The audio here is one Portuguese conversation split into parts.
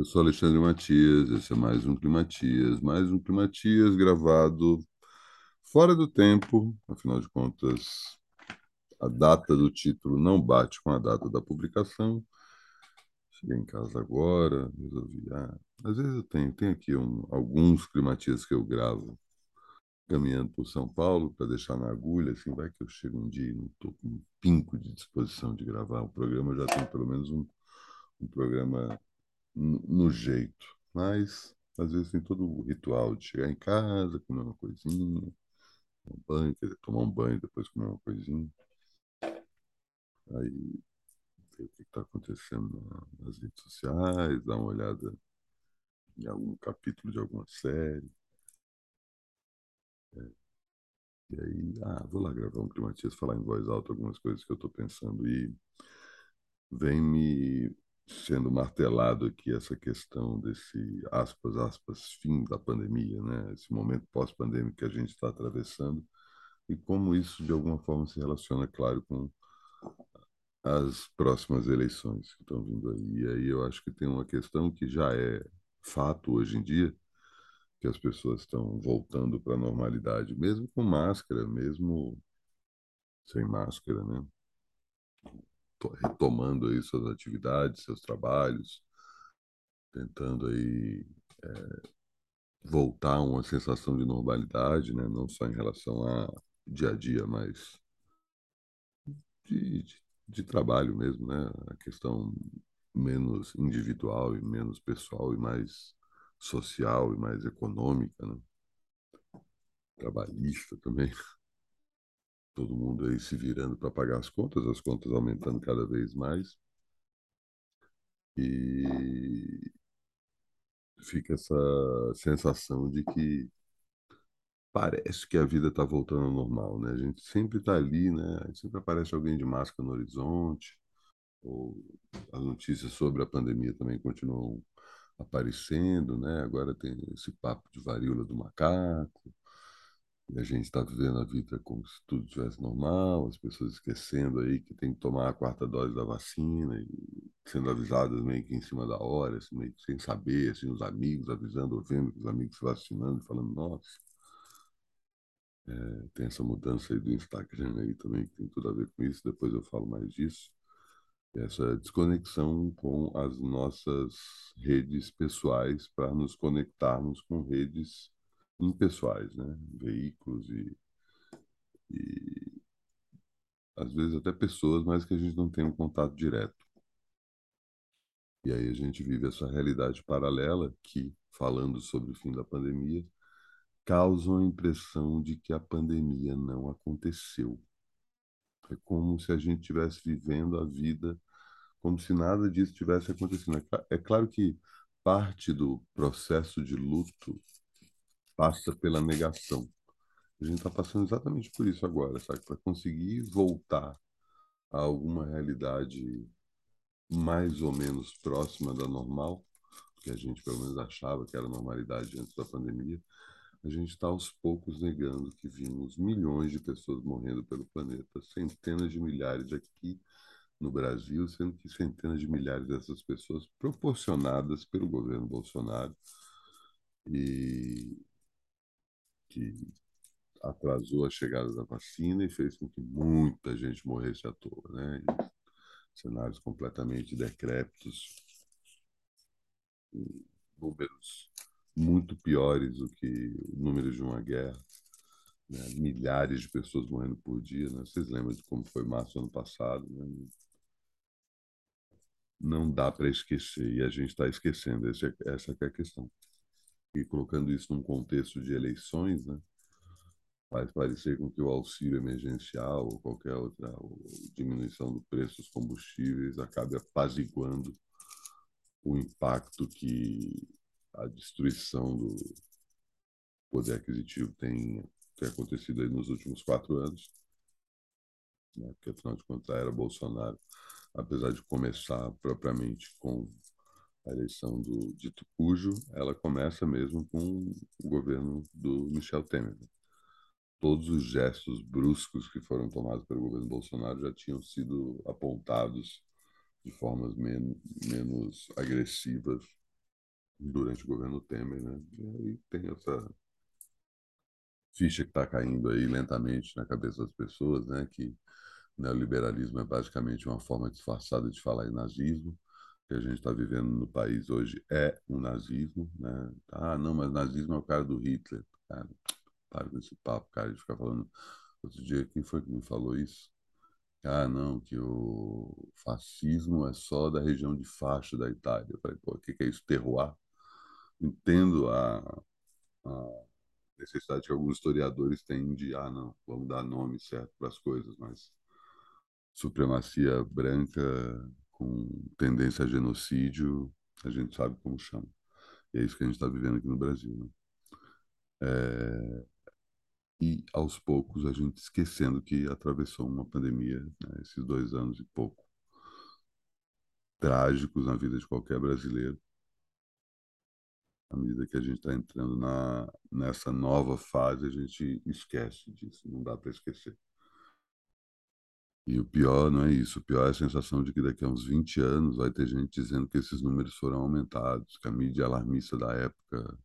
Eu sou Alexandre Matias, esse é mais um Climatias, mais um Climatias gravado fora do tempo, afinal de contas, a data do título não bate com a data da publicação. Cheguei em casa agora, resolvi. Ah, às vezes eu tenho, tenho aqui um, alguns Climatias que eu gravo caminhando por São Paulo para deixar na agulha, assim, vai que eu chego um dia e não estou com um pinco de disposição de gravar um programa, já tenho pelo menos um, um programa no jeito. Mas, às vezes, tem todo o ritual de chegar em casa, comer uma coisinha, um banho, quer dizer, tomar um banho, depois comer uma coisinha. Aí, ver o que está acontecendo nas redes sociais, dar uma olhada em algum capítulo de alguma série. É. E aí, ah, vou lá gravar um Climatias, falar em voz alta algumas coisas que eu estou pensando. E vem me sendo martelado aqui essa questão desse, aspas, aspas, fim da pandemia, né? Esse momento pós-pandêmico que a gente está atravessando e como isso, de alguma forma, se relaciona, claro, com as próximas eleições que estão vindo aí. E aí eu acho que tem uma questão que já é fato hoje em dia, que as pessoas estão voltando para a normalidade, mesmo com máscara, mesmo sem máscara, né? Retomando aí suas atividades, seus trabalhos, tentando aí é, voltar a uma sensação de normalidade, né? Não só em relação a dia a dia, mas de, de, de trabalho mesmo, né? A questão menos individual e menos pessoal e mais social e mais econômica, né? Trabalhista também todo mundo aí se virando para pagar as contas, as contas aumentando cada vez mais. E fica essa sensação de que parece que a vida está voltando ao normal, né? A gente sempre está ali, né? Sempre aparece alguém de máscara no horizonte, ou as notícias sobre a pandemia também continuam aparecendo, né? Agora tem esse papo de varíola do macaco, e a gente está vivendo a vida como se tudo estivesse normal, as pessoas esquecendo aí que tem que tomar a quarta dose da vacina sendo avisadas meio que em cima da hora, assim, meio que sem saber, assim, os amigos avisando, ouvindo os amigos se vacinando, falando, nossa, é, tem essa mudança aí do Instagram aí também, que tem tudo a ver com isso, depois eu falo mais disso. Essa desconexão com as nossas redes pessoais para nos conectarmos com redes impessoais, né? Veículos e, e às vezes até pessoas, mas que a gente não tem um contato direto. E aí a gente vive essa realidade paralela que, falando sobre o fim da pandemia, causa a impressão de que a pandemia não aconteceu. É como se a gente estivesse vivendo a vida como se nada disso tivesse acontecido. É, é claro que parte do processo de luto passa pela negação. A gente está passando exatamente por isso agora, sabe? Para conseguir voltar a alguma realidade mais ou menos próxima da normal, que a gente pelo menos achava que era normalidade antes da pandemia, a gente está aos poucos negando que vimos milhões de pessoas morrendo pelo planeta, centenas de milhares aqui no Brasil, sendo que centenas de milhares dessas pessoas proporcionadas pelo governo Bolsonaro e que atrasou a chegada da vacina e fez com que muita gente morresse à toa, né? Cenários completamente decrépitos, números muito piores do que o número de uma guerra, né? milhares de pessoas morrendo por dia, né? Vocês lembram de como foi março ano passado, né? Não dá para esquecer e a gente está esquecendo, é, essa é a questão e colocando isso num contexto de eleições, né, faz parecer com que o auxílio emergencial ou qualquer outra ou diminuição do preço dos combustíveis acabe apaziguando o impacto que a destruição do poder aquisitivo tem, tem acontecido aí nos últimos quatro anos, né, porque afinal de contas era Bolsonaro, apesar de começar propriamente com a eleição do dito cujo, ela começa mesmo com o governo do Michel Temer. Todos os gestos bruscos que foram tomados pelo governo Bolsonaro já tinham sido apontados de formas men menos agressivas durante o governo Temer, né? E aí tem essa ficha que está caindo aí lentamente na cabeça das pessoas, né? Que neoliberalismo é basicamente uma forma disfarçada de falar em nazismo. O que a gente está vivendo no país hoje é um nazismo, né? Ah, não, mas nazismo é o cara do Hitler. Cara, para com esse papo, cara, de ficar falando. Outro dia, quem foi que me falou isso? Ah, não, que o fascismo é só da região de faixa da Itália. Eu falei, pô, o que, que é isso? Terroir? Entendo a, a necessidade que alguns historiadores têm de, ah, não, vamos dar nome certo para as coisas, mas supremacia branca com tendência a genocídio, a gente sabe como chama. E é isso que a gente está vivendo aqui no Brasil. Né? É... E, aos poucos, a gente esquecendo que atravessou uma pandemia, né? esses dois anos e pouco, trágicos na vida de qualquer brasileiro. À medida que a gente está entrando na, nessa nova fase, a gente esquece disso, não dá para esquecer. E o pior não é isso, o pior é a sensação de que daqui a uns 20 anos vai ter gente dizendo que esses números foram aumentados, que a mídia alarmista da época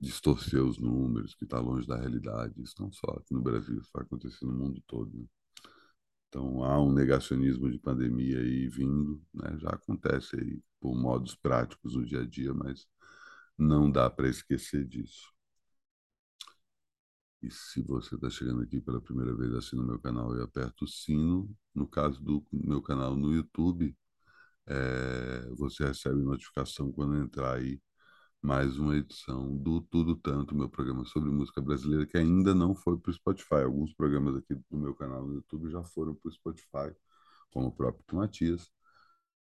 distorceu os números, que está longe da realidade. Isso não só aqui no Brasil, isso vai acontecer no mundo todo. Né? Então há um negacionismo de pandemia aí vindo, né? já acontece aí por modos práticos no dia a dia, mas não dá para esquecer disso. E se você está chegando aqui pela primeira vez, assina o meu canal e aperta o sino. No caso do meu canal no YouTube, é, você recebe notificação quando entrar aí mais uma edição do Tudo Tanto, meu programa sobre música brasileira, que ainda não foi para o Spotify. Alguns programas aqui do meu canal no YouTube já foram para o Spotify, como o próprio Matias,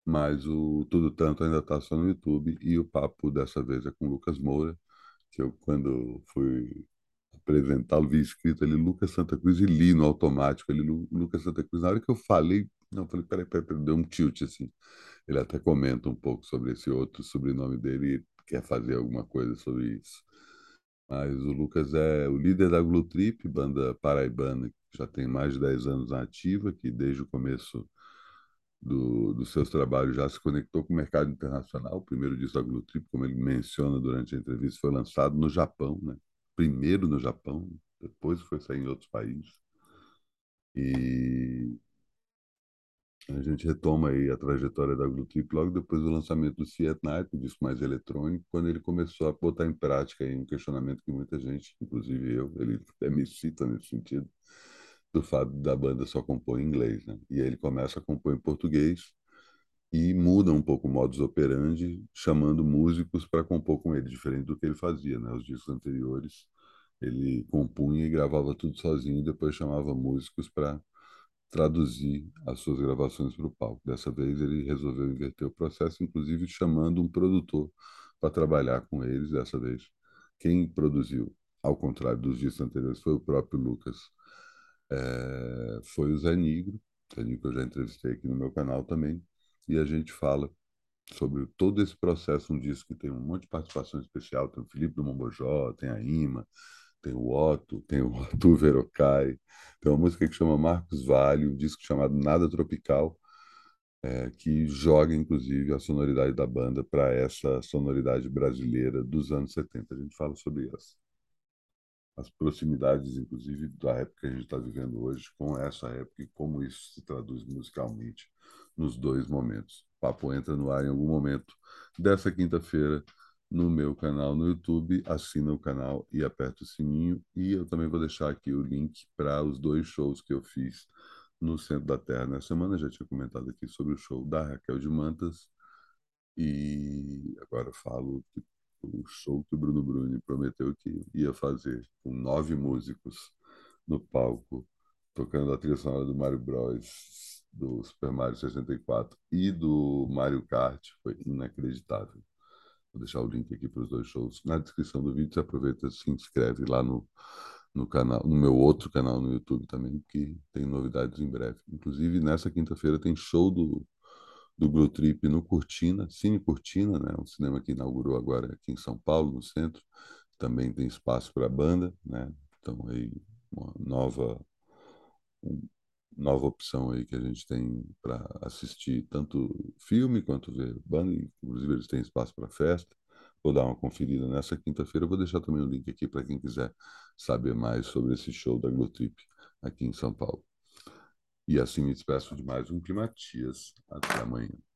mas o Tudo Tanto ainda está só no YouTube. E o papo dessa vez é com o Lucas Moura, que eu, quando fui apresentá-lo, vi escrito ali Lucas Santa Cruz e li no automático ali Lucas Santa Cruz. Na hora que eu falei, não, eu falei, peraí, peraí, peraí, deu um tilt assim. Ele até comenta um pouco sobre esse outro sobrenome dele e quer fazer alguma coisa sobre isso. Mas o Lucas é o líder da Glutrip, banda paraibana que já tem mais de 10 anos ativa, que desde o começo do, dos seus trabalhos já se conectou com o mercado internacional. O primeiro disco da Glutrip, como ele menciona durante a entrevista, foi lançado no Japão, né? Primeiro no Japão, depois foi sair em outros países. E a gente retoma aí a trajetória da Blue Trip logo depois do lançamento do Fiat Night, o disco mais eletrônico, quando ele começou a botar em prática um questionamento que muita gente, inclusive eu, ele até me cita nesse sentido, do fato da banda só compor em inglês, né? E aí ele começa a compor em português, e muda um pouco o modus operandi, chamando músicos para compor com ele, diferente do que ele fazia, né? Os discos anteriores, ele compunha e gravava tudo sozinho, e depois chamava músicos para traduzir as suas gravações para o palco. Dessa vez ele resolveu inverter o processo, inclusive chamando um produtor para trabalhar com eles. Dessa vez, quem produziu, ao contrário dos discos anteriores, foi o próprio Lucas, é, foi o Zé Nigro, Zé eu já entrevistei aqui no meu canal também, e a gente fala sobre todo esse processo, um disco que tem um monte de participação especial, tem o Felipe do Mombojó, tem a Ima, tem o Otto, tem o Arthur Verocai, tem uma música que chama Marcos Vale, um disco chamado Nada Tropical, é, que joga, inclusive, a sonoridade da banda para essa sonoridade brasileira dos anos 70. A gente fala sobre as, as proximidades, inclusive, da época que a gente está vivendo hoje com essa época e como isso se traduz musicalmente nos dois momentos. O papo entra no ar em algum momento dessa quinta-feira no meu canal no YouTube, assina o canal e aperta o sininho. E eu também vou deixar aqui o link para os dois shows que eu fiz no Centro da Terra nessa semana. Já tinha comentado aqui sobre o show da Raquel de Mantas. E agora falo o show que o Bruno Bruni prometeu que ia fazer com nove músicos no palco, tocando a trilha sonora do Mario Bros do Super Mario 64 e do Mario Kart foi inacreditável. Vou deixar o link aqui para os dois shows na descrição do vídeo. Você aproveita se inscreve lá no, no canal, no meu outro canal no YouTube também, que tem novidades em breve. Inclusive, nessa quinta-feira tem show do, do Blue Trip no Cortina, Cine Cortina, né? Um cinema que inaugurou agora aqui em São Paulo, no centro. Também tem espaço para banda, né? Então aí uma nova nova opção aí que a gente tem para assistir tanto filme quanto ver banda, inclusive eles têm espaço para festa, vou dar uma conferida nessa quinta-feira. Vou deixar também o link aqui para quem quiser saber mais sobre esse show da Glotrip aqui em São Paulo. E assim me despeço de mais um Climatias. Até amanhã.